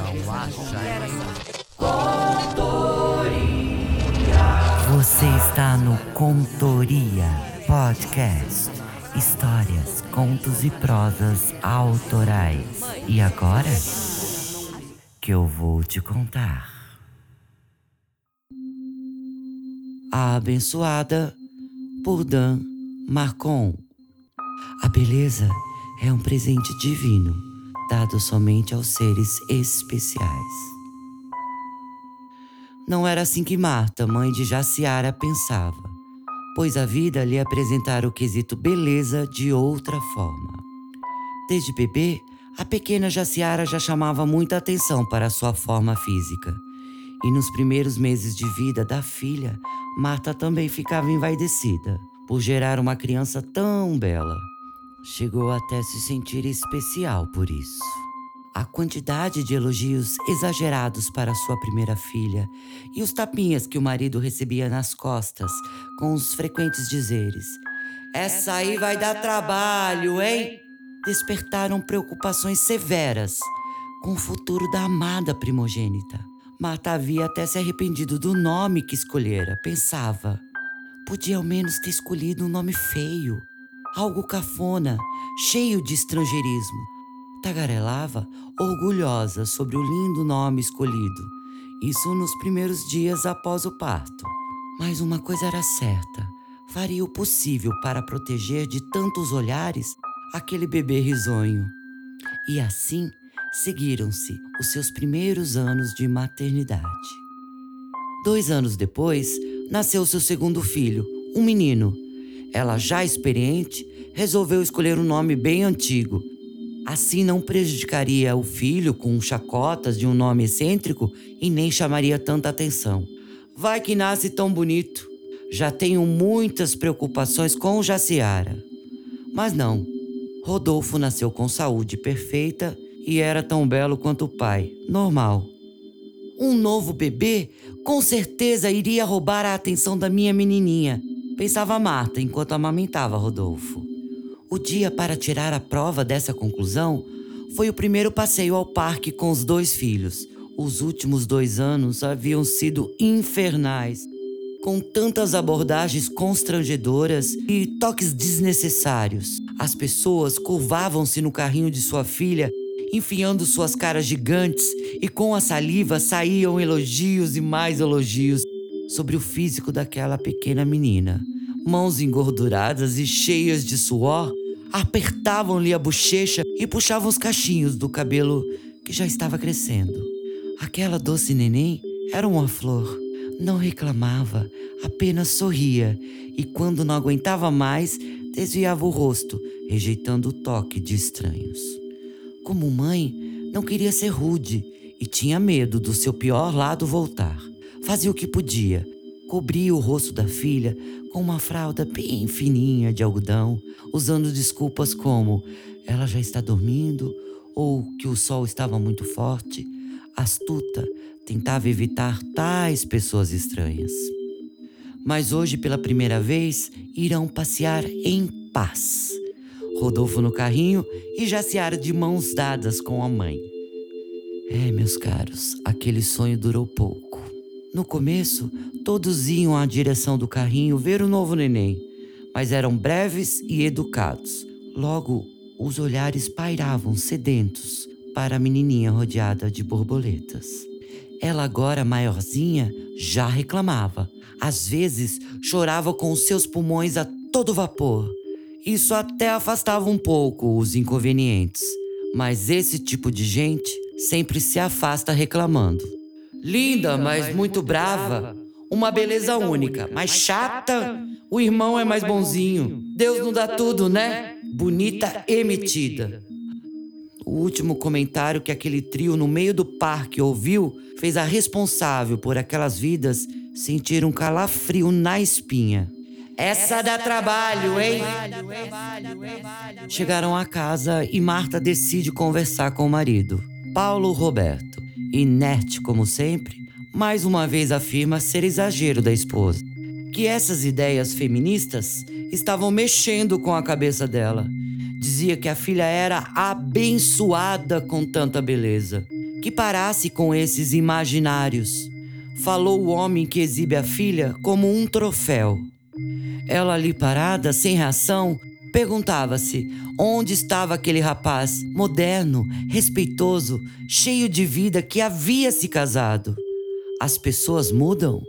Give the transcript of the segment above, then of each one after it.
Não acha Você está no Contoria Podcast. Histórias, contos e prosas autorais. E agora? Que eu vou te contar. A Abençoada por Dan Marcon. A beleza é um presente divino, dado somente aos seres especiais. Não era assim que Marta, mãe de Jaciara, pensava, pois a vida lhe apresentara o quesito beleza de outra forma. Desde bebê, a pequena Jaciara já chamava muita atenção para sua forma física. E nos primeiros meses de vida da filha, Marta também ficava envaidecida por gerar uma criança tão bela. Chegou até se sentir especial por isso. A quantidade de elogios exagerados para sua primeira filha e os tapinhas que o marido recebia nas costas com os frequentes dizeres: Essa aí vai dar trabalho, hein? Despertaram preocupações severas com o futuro da amada primogênita. Marta havia até se arrependido do nome que escolhera. Pensava, podia ao menos ter escolhido um nome feio algo cafona, cheio de estrangeirismo. Tagarelava, orgulhosa sobre o lindo nome escolhido, isso nos primeiros dias após o parto. Mas uma coisa era certa: faria o possível para proteger de tantos olhares aquele bebê risonho. E assim seguiram-se os seus primeiros anos de maternidade. Dois anos depois, nasceu seu segundo filho, um menino, ela, já experiente, resolveu escolher um nome bem antigo. Assim não prejudicaria o filho com chacotas de um nome excêntrico e nem chamaria tanta atenção. Vai que nasce tão bonito. Já tenho muitas preocupações com Jaciara. Mas não. Rodolfo nasceu com saúde perfeita e era tão belo quanto o pai, normal. Um novo bebê com certeza iria roubar a atenção da minha menininha pensava Marta enquanto amamentava Rodolfo. O dia para tirar a prova dessa conclusão foi o primeiro passeio ao parque com os dois filhos. Os últimos dois anos haviam sido infernais, com tantas abordagens constrangedoras e toques desnecessários. As pessoas curvavam-se no carrinho de sua filha, enfiando suas caras gigantes, e com a saliva saíam elogios e mais elogios sobre o físico daquela pequena menina. Mãos engorduradas e cheias de suor apertavam-lhe a bochecha e puxavam os cachinhos do cabelo que já estava crescendo. Aquela doce neném era uma flor. Não reclamava, apenas sorria e, quando não aguentava mais, desviava o rosto, rejeitando o toque de estranhos. Como mãe, não queria ser rude e tinha medo do seu pior lado voltar. Fazia o que podia, cobria o rosto da filha com uma fralda bem fininha de algodão, usando desculpas como ela já está dormindo ou que o sol estava muito forte. Astuta, tentava evitar tais pessoas estranhas. Mas hoje, pela primeira vez, irão passear em paz. Rodolfo no carrinho e Jaciara de mãos dadas com a mãe. É, meus caros, aquele sonho durou pouco. No começo, todos iam à direção do carrinho ver o novo neném, mas eram breves e educados. Logo, os olhares pairavam sedentos para a menininha rodeada de borboletas. Ela, agora maiorzinha, já reclamava. Às vezes, chorava com os seus pulmões a todo vapor. Isso até afastava um pouco os inconvenientes. Mas esse tipo de gente sempre se afasta reclamando. Linda, mas muito brava. Uma beleza única, mas chata. O irmão é mais bonzinho. Deus não dá tudo, né? Bonita e metida. O último comentário que aquele trio no meio do parque ouviu fez a responsável por aquelas vidas sentir um calafrio na espinha. Essa dá trabalho, hein? Chegaram à casa e Marta decide conversar com o marido, Paulo Roberto inerte como sempre, mais uma vez afirma ser exagero da esposa. Que essas ideias feministas estavam mexendo com a cabeça dela. Dizia que a filha era abençoada com tanta beleza, que parasse com esses imaginários. Falou o homem que exibe a filha como um troféu. Ela ali parada, sem reação, perguntava-se onde estava aquele rapaz moderno, respeitoso, cheio de vida que havia se casado. As pessoas mudam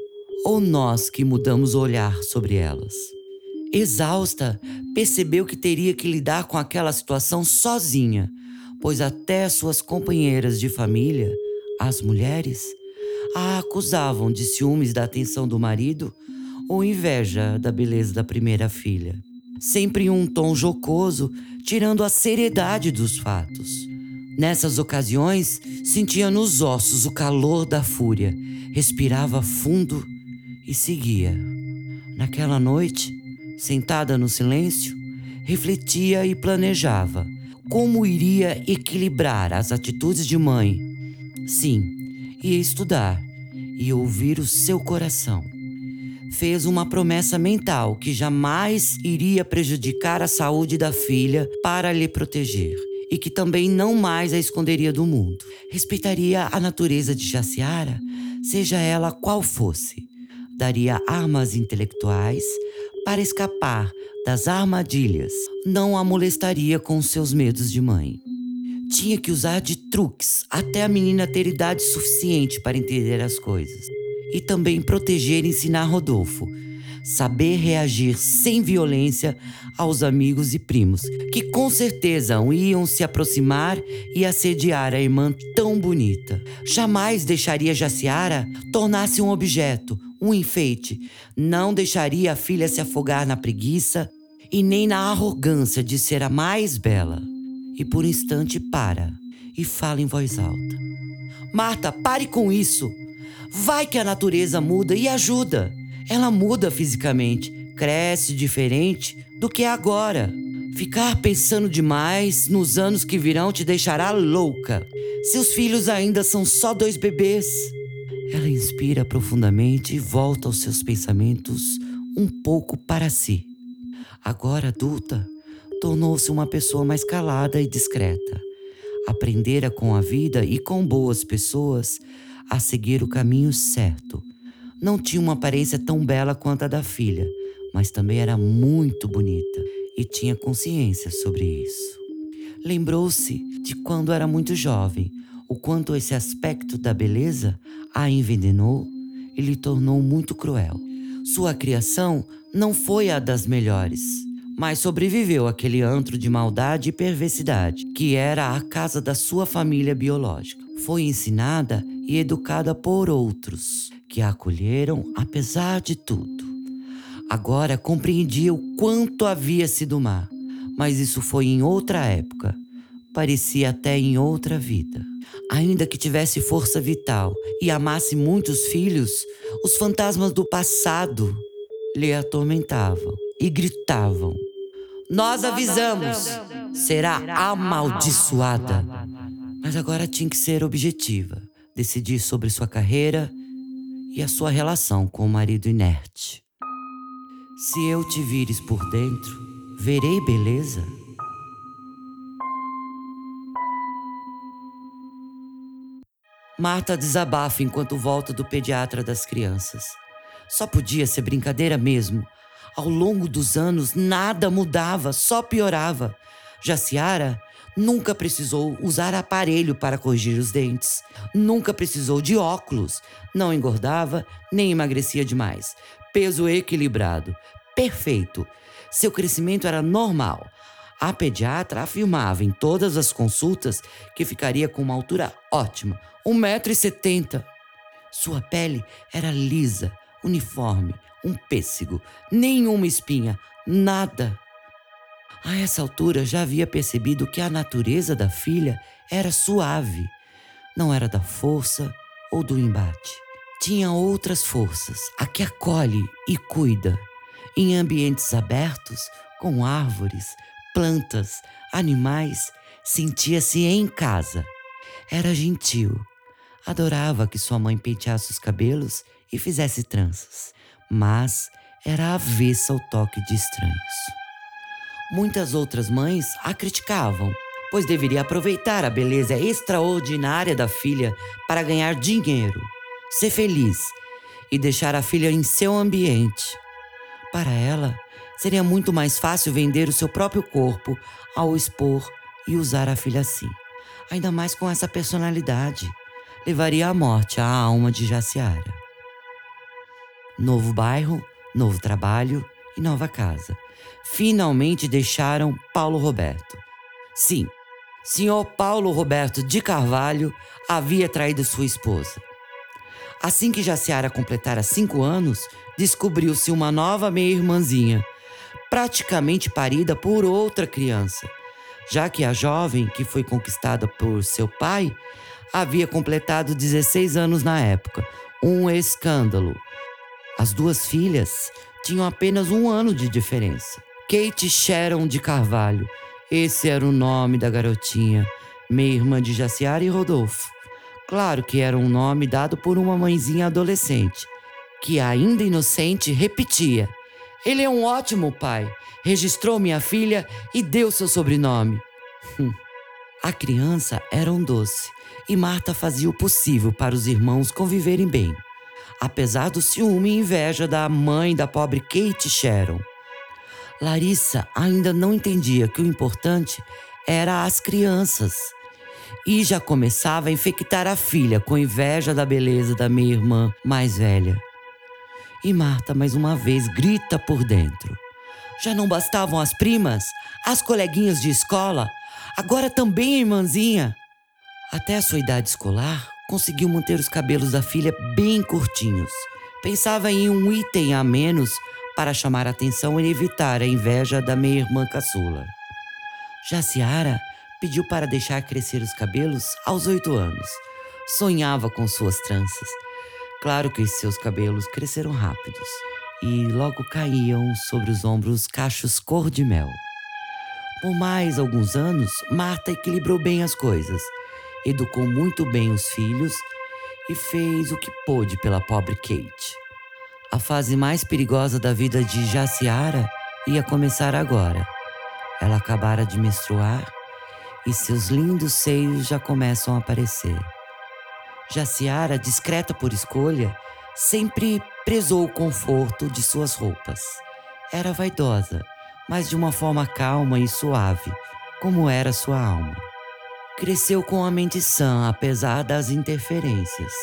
ou nós que mudamos o olhar sobre elas? Exausta, percebeu que teria que lidar com aquela situação sozinha, pois até suas companheiras de família, as mulheres, a acusavam de ciúmes da atenção do marido ou inveja da beleza da primeira filha. Sempre em um tom jocoso, tirando a seriedade dos fatos. Nessas ocasiões, sentia nos ossos o calor da fúria, respirava fundo e seguia. Naquela noite, sentada no silêncio, refletia e planejava como iria equilibrar as atitudes de mãe. Sim, ia estudar e ouvir o seu coração. Fez uma promessa mental que jamais iria prejudicar a saúde da filha para lhe proteger e que também não mais a esconderia do mundo. Respeitaria a natureza de Jaciara, seja ela qual fosse. Daria armas intelectuais para escapar das armadilhas, não a molestaria com seus medos de mãe. Tinha que usar de truques até a menina ter idade suficiente para entender as coisas. E também proteger e ensinar Rodolfo. Saber reagir sem violência aos amigos e primos, que com certeza iam se aproximar e assediar a irmã tão bonita. Jamais deixaria Jaciara tornar-se um objeto, um enfeite. Não deixaria a filha se afogar na preguiça e nem na arrogância de ser a mais bela. E por um instante para e fala em voz alta: Marta, pare com isso. Vai que a natureza muda e ajuda. Ela muda fisicamente, cresce diferente do que é agora. Ficar pensando demais nos anos que virão te deixará louca. Seus filhos ainda são só dois bebês. Ela inspira profundamente e volta aos seus pensamentos um pouco para si. Agora adulta, tornou-se uma pessoa mais calada e discreta. Aprendera com a vida e com boas pessoas a seguir o caminho certo. Não tinha uma aparência tão bela quanto a da filha, mas também era muito bonita e tinha consciência sobre isso. Lembrou-se de quando era muito jovem, o quanto esse aspecto da beleza a envenenou e lhe tornou muito cruel. Sua criação não foi a das melhores, mas sobreviveu àquele antro de maldade e perversidade, que era a casa da sua família biológica. Foi ensinada e educada por outros, que a acolheram apesar de tudo. Agora compreendia o quanto havia sido má, mas isso foi em outra época, parecia até em outra vida. Ainda que tivesse força vital e amasse muitos filhos, os fantasmas do passado lhe atormentavam e gritavam: Nós avisamos, será amaldiçoada. Mas agora tinha que ser objetiva, decidir sobre sua carreira e a sua relação com o marido inerte. Se eu te vires por dentro, verei beleza? Marta desabafa enquanto volta do pediatra das crianças. Só podia ser brincadeira mesmo. Ao longo dos anos, nada mudava, só piorava. Jaciara nunca precisou usar aparelho para corrigir os dentes. Nunca precisou de óculos. Não engordava nem emagrecia demais. Peso equilibrado. Perfeito. Seu crescimento era normal. A pediatra afirmava em todas as consultas que ficaria com uma altura ótima, 1,70m. Sua pele era lisa, uniforme, um pêssego, nenhuma espinha, nada. A essa altura já havia percebido que a natureza da filha era suave, não era da força ou do embate. Tinha outras forças, a que acolhe e cuida. Em ambientes abertos, com árvores, plantas, animais, sentia-se em casa. Era gentil. Adorava que sua mãe penteasse os cabelos e fizesse tranças, mas era avessa ao toque de estranhos. Muitas outras mães a criticavam, pois deveria aproveitar a beleza extraordinária da filha para ganhar dinheiro, ser feliz e deixar a filha em seu ambiente. Para ela, seria muito mais fácil vender o seu próprio corpo ao expor e usar a filha assim. Ainda mais com essa personalidade, levaria à morte a alma de Jaciara. Novo bairro, novo trabalho e nova casa. Finalmente deixaram Paulo Roberto. Sim, senhor Paulo Roberto de Carvalho havia traído sua esposa. Assim que Jaciara completara cinco anos, descobriu-se uma nova meia-irmãzinha, praticamente parida por outra criança, já que a jovem, que foi conquistada por seu pai, havia completado 16 anos na época. Um escândalo. As duas filhas tinham apenas um ano de diferença. Kate Sharon de Carvalho, esse era o nome da garotinha, meia-irmã de Jaciara e Rodolfo. Claro que era um nome dado por uma mãezinha adolescente, que ainda inocente repetia: Ele é um ótimo pai. Registrou minha filha e deu seu sobrenome. Hum. A criança era um doce e Marta fazia o possível para os irmãos conviverem bem, apesar do ciúme e inveja da mãe da pobre Kate Sharon. Larissa ainda não entendia que o importante era as crianças e já começava a infectar a filha com inveja da beleza da minha irmã mais velha. E Marta mais uma vez grita por dentro. Já não bastavam as primas, as coleguinhas de escola, agora também a irmãzinha. Até a sua idade escolar, conseguiu manter os cabelos da filha bem curtinhos. Pensava em um item a menos para chamar a atenção e evitar a inveja da meia irmã caçula. Já Ciara pediu para deixar crescer os cabelos aos oito anos. Sonhava com suas tranças. Claro que seus cabelos cresceram rápidos e logo caíam sobre os ombros cachos cor de mel. Por mais alguns anos, Marta equilibrou bem as coisas, educou muito bem os filhos e fez o que pôde pela pobre Kate. A fase mais perigosa da vida de Jaciara ia começar agora. Ela acabara de menstruar e seus lindos seios já começam a aparecer. Jaciara, discreta por escolha, sempre prezou o conforto de suas roupas. Era vaidosa, mas de uma forma calma e suave, como era sua alma. Cresceu com a mente sã, apesar das interferências.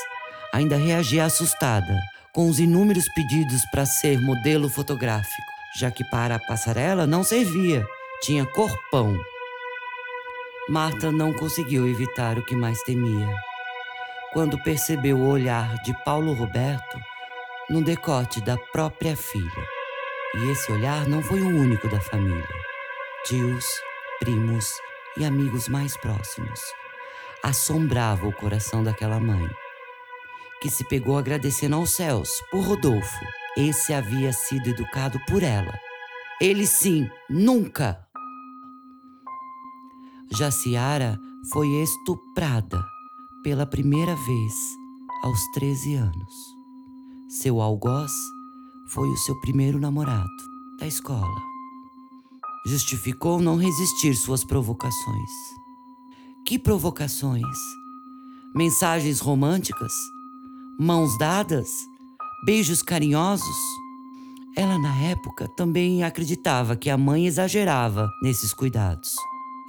Ainda reagia assustada com os inúmeros pedidos para ser modelo fotográfico, já que para a passarela não servia, tinha corpão. Marta não conseguiu evitar o que mais temia. Quando percebeu o olhar de Paulo Roberto no decote da própria filha. E esse olhar não foi o único da família. Tios, primos e amigos mais próximos assombrava o coração daquela mãe, que se pegou agradecendo aos céus por Rodolfo. Esse havia sido educado por ela. Ele sim, nunca. Jaciara foi estuprada pela primeira vez aos 13 anos. Seu algoz foi o seu primeiro namorado da escola. Justificou não resistir suas provocações. Que provocações? Mensagens românticas? Mãos dadas? Beijos carinhosos? Ela, na época, também acreditava que a mãe exagerava nesses cuidados.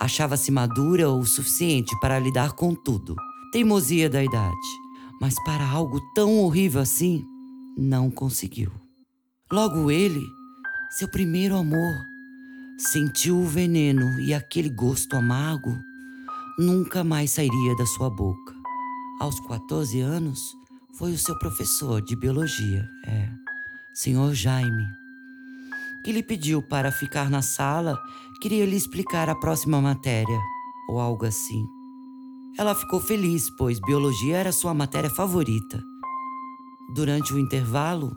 Achava-se madura o suficiente para lidar com tudo. Teimosia da idade. Mas para algo tão horrível assim, não conseguiu. Logo ele, seu primeiro amor, sentiu o veneno e aquele gosto amargo nunca mais sairia da sua boca. Aos 14 anos, foi o seu professor de biologia, é, senhor Jaime, que lhe pediu para ficar na sala, queria lhe explicar a próxima matéria, ou algo assim. Ela ficou feliz, pois biologia era sua matéria favorita. Durante o intervalo,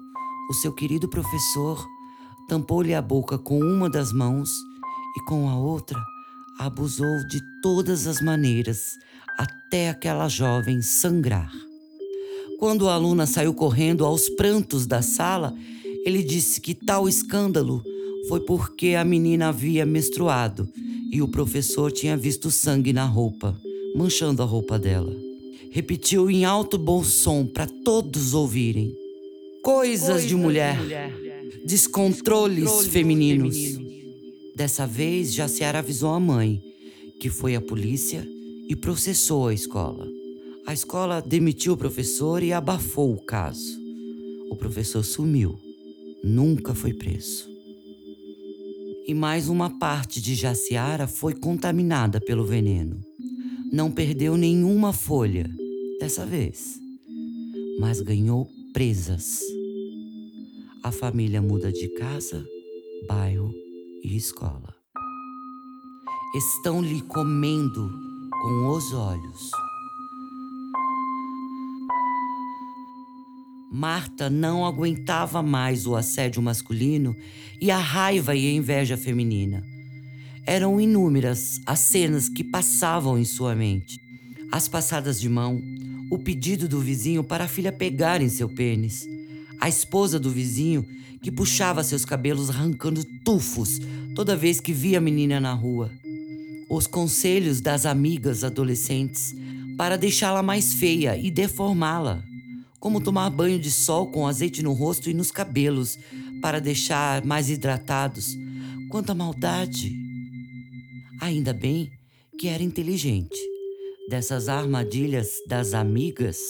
o seu querido professor tampou-lhe a boca com uma das mãos e com a outra abusou de todas as maneiras até aquela jovem sangrar. Quando a aluna saiu correndo aos prantos da sala, ele disse que tal escândalo foi porque a menina havia menstruado e o professor tinha visto sangue na roupa, manchando a roupa dela. Repetiu em alto bom som para todos ouvirem: Coisas, Coisas de mulher, de mulher. Descontroles, femininos. Dessa vez, Jaciara avisou a mãe, que foi a polícia e processou a escola. A escola demitiu o professor e abafou o caso. O professor sumiu, nunca foi preso. E mais uma parte de Jaciara foi contaminada pelo veneno. Não perdeu nenhuma folha dessa vez, mas ganhou presas. A família muda de casa, bairro e escola. Estão lhe comendo com os olhos. Marta não aguentava mais o assédio masculino e a raiva e a inveja feminina. Eram inúmeras as cenas que passavam em sua mente. As passadas de mão, o pedido do vizinho para a filha pegar em seu pênis, a esposa do vizinho que puxava seus cabelos arrancando tufos toda vez que via a menina na rua, os conselhos das amigas adolescentes para deixá-la mais feia e deformá-la como tomar banho de sol com azeite no rosto e nos cabelos para deixar mais hidratados. Quanta maldade! Ainda bem que era inteligente. Dessas armadilhas das amigas,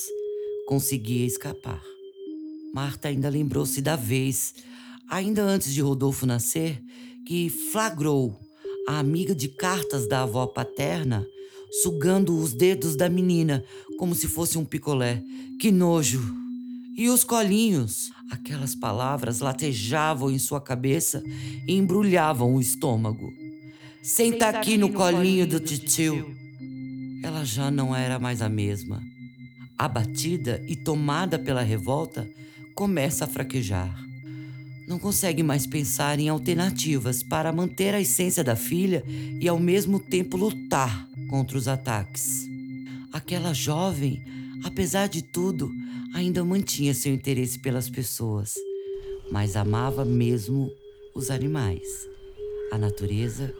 conseguia escapar. Marta ainda lembrou-se da vez, ainda antes de Rodolfo nascer, que flagrou a amiga de cartas da avó paterna sugando os dedos da menina como se fosse um picolé. Que nojo! E os colinhos? Aquelas palavras latejavam em sua cabeça e embrulhavam o estômago. Senta, aqui, no, colinho do titio. Ela já não era mais a mesma. Abatida e tomada pela revolta, começa a fraquejar. Não consegue mais pensar em alternativas para manter a essência da filha e ao mesmo tempo lutar contra os ataques. Aquela jovem, apesar de tudo, ainda mantinha seu interesse pelas pessoas, mas amava mesmo os animais. A natureza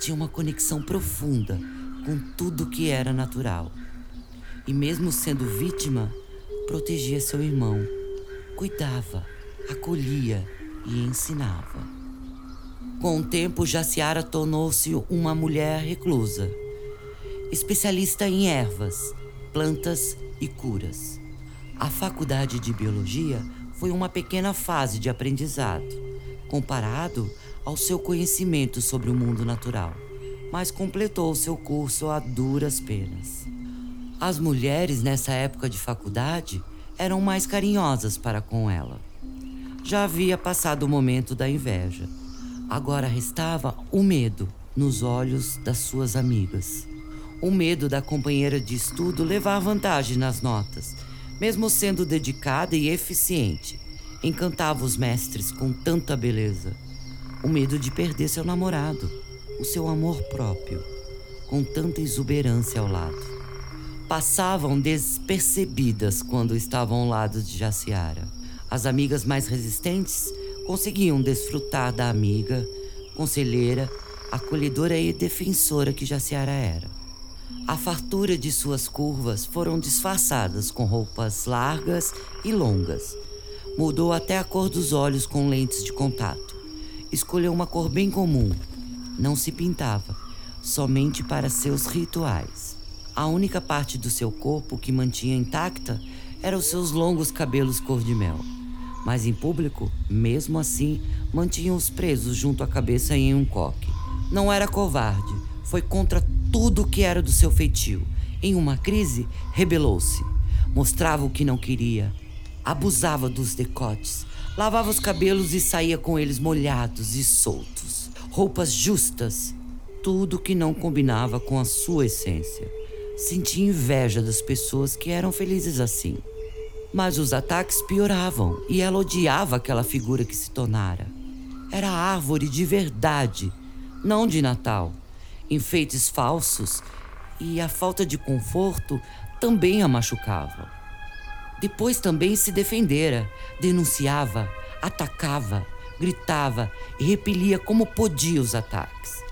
tinha uma conexão profunda com tudo que era natural. E mesmo sendo vítima, protegia seu irmão, cuidava, acolhia e ensinava. Com o tempo, Jaciara tornou-se uma mulher reclusa especialista em ervas, plantas e curas. A faculdade de biologia foi uma pequena fase de aprendizado, comparado ao seu conhecimento sobre o mundo natural, mas completou seu curso a duras penas. As mulheres nessa época de faculdade eram mais carinhosas para com ela. Já havia passado o momento da inveja. Agora restava o medo nos olhos das suas amigas. O medo da companheira de estudo levar vantagem nas notas, mesmo sendo dedicada e eficiente. Encantava os mestres com tanta beleza. O medo de perder seu namorado, o seu amor próprio, com tanta exuberância ao lado. Passavam despercebidas quando estavam ao lado de Jaciara. As amigas mais resistentes conseguiam desfrutar da amiga, conselheira, acolhedora e defensora que Jaciara era. A fartura de suas curvas foram disfarçadas com roupas largas e longas. Mudou até a cor dos olhos com lentes de contato. Escolheu uma cor bem comum. Não se pintava, somente para seus rituais. A única parte do seu corpo que mantinha intacta eram os seus longos cabelos cor-de-mel. Mas em público, mesmo assim, mantinha-os presos junto à cabeça em um coque. Não era covarde, foi contra tudo que era do seu feitio. Em uma crise, rebelou-se. Mostrava o que não queria. Abusava dos decotes. Lavava os cabelos e saía com eles molhados e soltos. Roupas justas. Tudo que não combinava com a sua essência. Sentia inveja das pessoas que eram felizes assim. Mas os ataques pioravam e ela odiava aquela figura que se tornara. Era árvore de verdade, não de Natal enfeites falsos e a falta de conforto também a machucava. Depois também se defendera, denunciava, atacava, gritava e repelia como podia os ataques.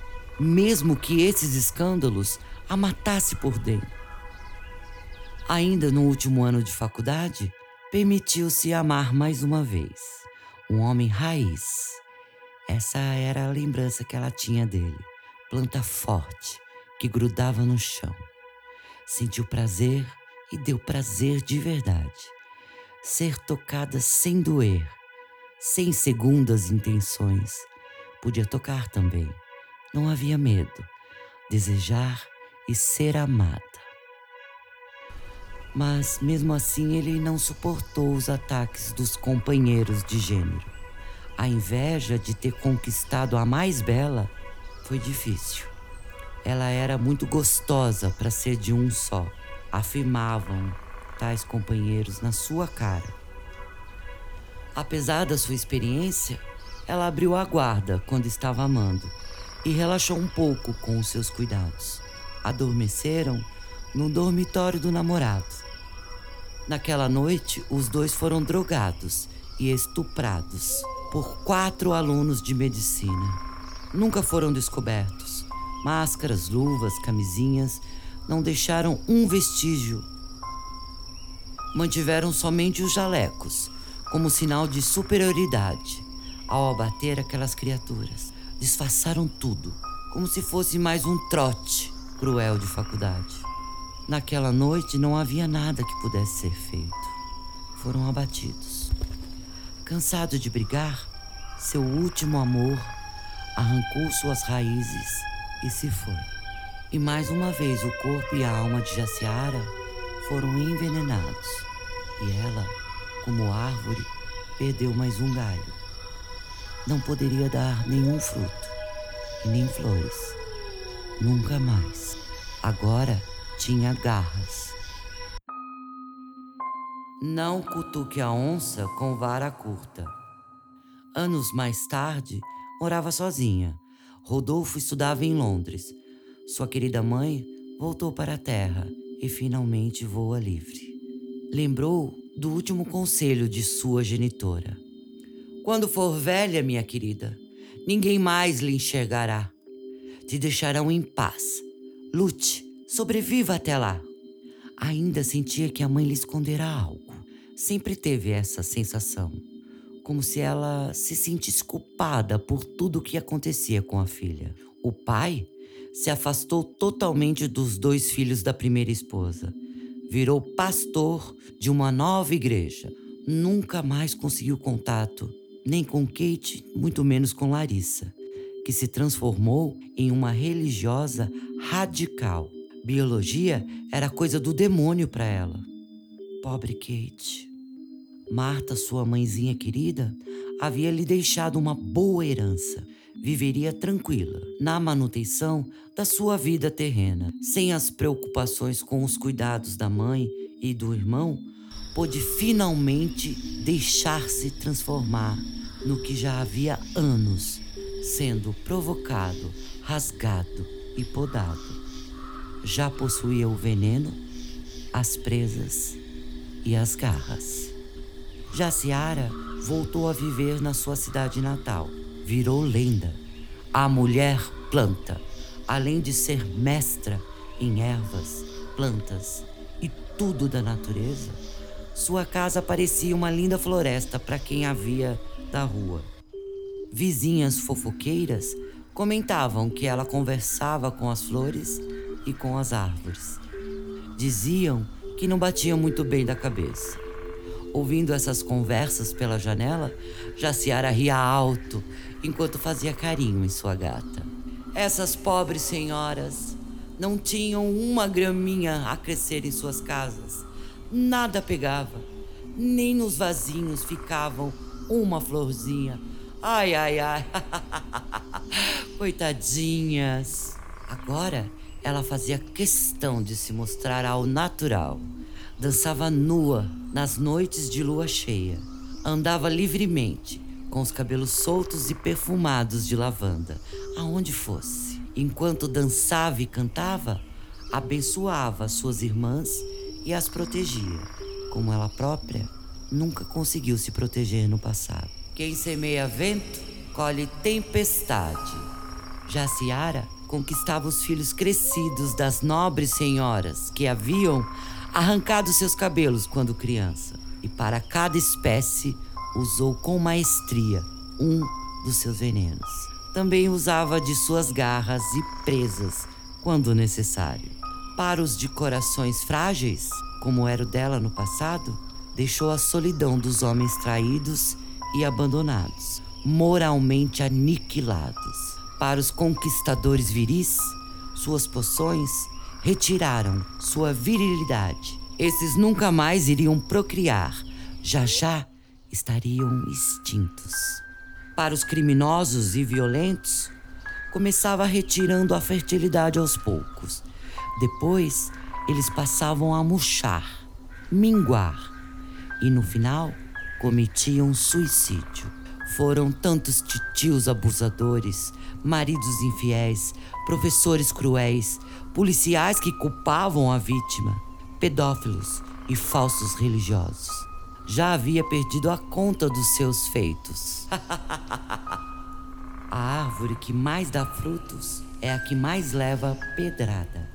mesmo que esses escândalos a matasse por dentro. Ainda no último ano de faculdade, permitiu-se amar mais uma vez. Um homem raiz. Essa era a lembrança que ela tinha dele. Planta forte, que grudava no chão. Sentiu prazer e deu prazer de verdade. Ser tocada sem doer, sem segundas intenções. Podia tocar também. Não havia medo. Desejar e ser amada. Mas mesmo assim ele não suportou os ataques dos companheiros de gênero. A inveja de ter conquistado a mais bela foi difícil. Ela era muito gostosa para ser de um só, afirmavam tais companheiros na sua cara. Apesar da sua experiência, ela abriu a guarda quando estava amando e relaxou um pouco com os seus cuidados. Adormeceram no dormitório do namorado. Naquela noite, os dois foram drogados e estuprados por quatro alunos de medicina. Nunca foram descobertos. Máscaras, luvas, camisinhas não deixaram um vestígio. Mantiveram somente os jalecos, como sinal de superioridade, ao abater aquelas criaturas. Disfarçaram tudo, como se fosse mais um trote cruel de faculdade. Naquela noite não havia nada que pudesse ser feito. Foram abatidos. Cansado de brigar, seu último amor arrancou suas raízes e se foi. E mais uma vez o corpo e a alma de Jaciara foram envenenados. E ela, como árvore, perdeu mais um galho. Não poderia dar nenhum fruto e nem flores. Nunca mais. Agora tinha garras. Não cutuque a onça com vara curta. Anos mais tarde, morava sozinha. Rodolfo estudava em Londres. Sua querida mãe voltou para a terra e finalmente voa livre. Lembrou do último conselho de sua genitora. Quando for velha, minha querida, ninguém mais lhe enxergará. Te deixarão em paz. Lute, sobreviva até lá. Ainda sentia que a mãe lhe escondera algo. Sempre teve essa sensação como se ela se sentisse culpada por tudo o que acontecia com a filha. O pai se afastou totalmente dos dois filhos da primeira esposa. Virou pastor de uma nova igreja. Nunca mais conseguiu contato, nem com Kate, muito menos com Larissa, que se transformou em uma religiosa radical. Biologia era coisa do demônio para ela. Pobre Kate. Marta, sua mãezinha querida, havia lhe deixado uma boa herança. Viveria tranquila na manutenção da sua vida terrena, sem as preocupações com os cuidados da mãe e do irmão, pôde finalmente deixar-se transformar no que já havia anos sendo provocado, rasgado e podado. Já possuía o veneno, as presas e as garras. Jaciara voltou a viver na sua cidade natal. Virou lenda. A mulher planta, além de ser mestra em ervas, plantas e tudo da natureza, sua casa parecia uma linda floresta para quem a via da rua. Vizinhas fofoqueiras comentavam que ela conversava com as flores e com as árvores. Diziam que não batia muito bem da cabeça. Ouvindo essas conversas pela janela, Jaciara ria alto enquanto fazia carinho em sua gata. Essas pobres senhoras não tinham uma graminha a crescer em suas casas. Nada pegava, nem nos vasinhos ficavam uma florzinha. Ai, ai, ai. Coitadinhas. Agora ela fazia questão de se mostrar ao natural. Dançava nua nas noites de lua cheia. Andava livremente, com os cabelos soltos e perfumados de lavanda, aonde fosse. Enquanto dançava e cantava, abençoava suas irmãs e as protegia, como ela própria nunca conseguiu se proteger no passado. Quem semeia vento, colhe tempestade. Já Ciara conquistava os filhos crescidos das nobres senhoras que haviam arrancado seus cabelos quando criança. E para cada espécie usou com maestria um dos seus venenos. Também usava de suas garras e presas quando necessário. Para os de corações frágeis, como era o dela no passado, deixou a solidão dos homens traídos e abandonados, moralmente aniquilados. Para os conquistadores viris, suas poções retiraram sua virilidade. Esses nunca mais iriam procriar, já já estariam extintos. Para os criminosos e violentos, começava retirando a fertilidade aos poucos. Depois, eles passavam a murchar, minguar e no final cometiam suicídio. Foram tantos titios abusadores, maridos infiéis, professores cruéis, policiais que culpavam a vítima, pedófilos e falsos religiosos. Já havia perdido a conta dos seus feitos. a árvore que mais dá frutos é a que mais leva pedrada.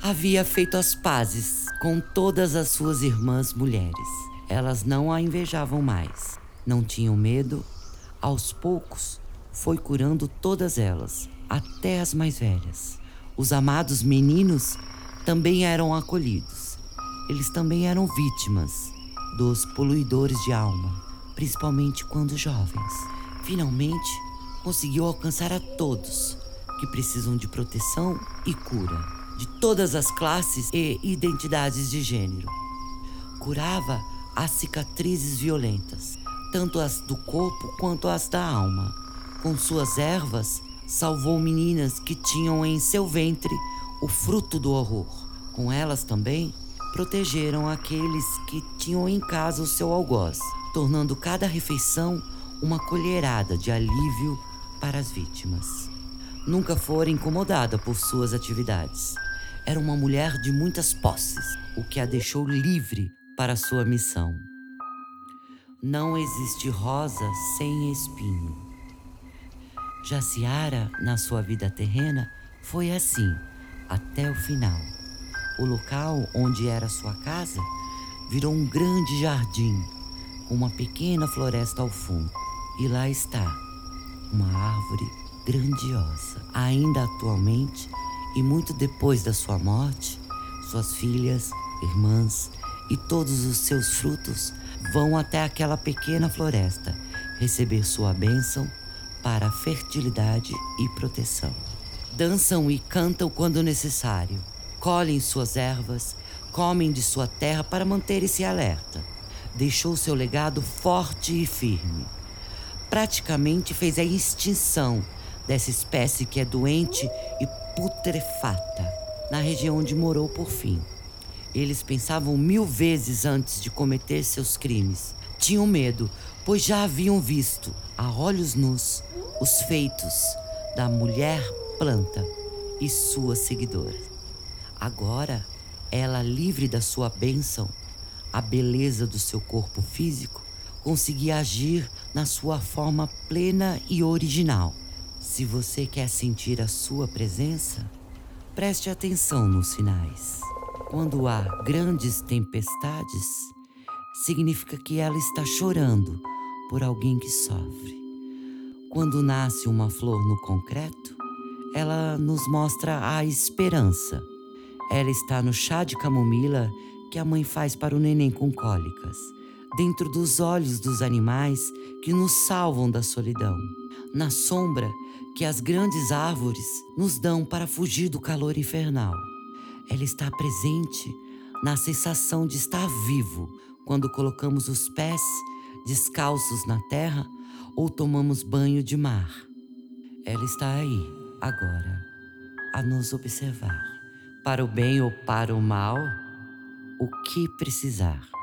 Havia feito as pazes com todas as suas irmãs mulheres. Elas não a invejavam mais, não tinham medo. Aos poucos, foi curando todas elas, até as mais velhas. Os amados meninos também eram acolhidos. Eles também eram vítimas dos poluidores de alma, principalmente quando jovens. Finalmente, conseguiu alcançar a todos que precisam de proteção e cura, de todas as classes e identidades de gênero. Curava as cicatrizes violentas, tanto as do corpo quanto as da alma. Com suas ervas, salvou meninas que tinham em seu ventre o fruto do horror. Com elas também, protegeram aqueles que tinham em casa o seu algoz, tornando cada refeição uma colherada de alívio para as vítimas. Nunca fora incomodada por suas atividades. Era uma mulher de muitas posses, o que a deixou livre para sua missão. Não existe rosa sem espinho. Jaciara, na sua vida terrena, foi assim, até o final. O local onde era sua casa virou um grande jardim, com uma pequena floresta ao fundo. E lá está, uma árvore grandiosa. Ainda atualmente, e muito depois da sua morte, suas filhas, irmãs e todos os seus frutos vão até aquela pequena floresta receber sua bênção para fertilidade e proteção. Dançam e cantam quando necessário, colhem suas ervas, comem de sua terra para manter-se alerta. Deixou seu legado forte e firme praticamente fez a extinção dessa espécie que é doente e putrefata na região onde morou por fim. Eles pensavam mil vezes antes de cometer seus crimes. Tinham medo, pois já haviam visto, a olhos nus, os feitos da mulher planta e sua seguidora. Agora, ela livre da sua bênção, a beleza do seu corpo físico, conseguia agir na sua forma plena e original. Se você quer sentir a sua presença, preste atenção nos sinais. Quando há grandes tempestades, significa que ela está chorando por alguém que sofre. Quando nasce uma flor no concreto, ela nos mostra a esperança. Ela está no chá de camomila que a mãe faz para o neném com cólicas dentro dos olhos dos animais que nos salvam da solidão, na sombra que as grandes árvores nos dão para fugir do calor infernal. Ela está presente na sensação de estar vivo quando colocamos os pés descalços na terra ou tomamos banho de mar. Ela está aí, agora, a nos observar, para o bem ou para o mal, o que precisar.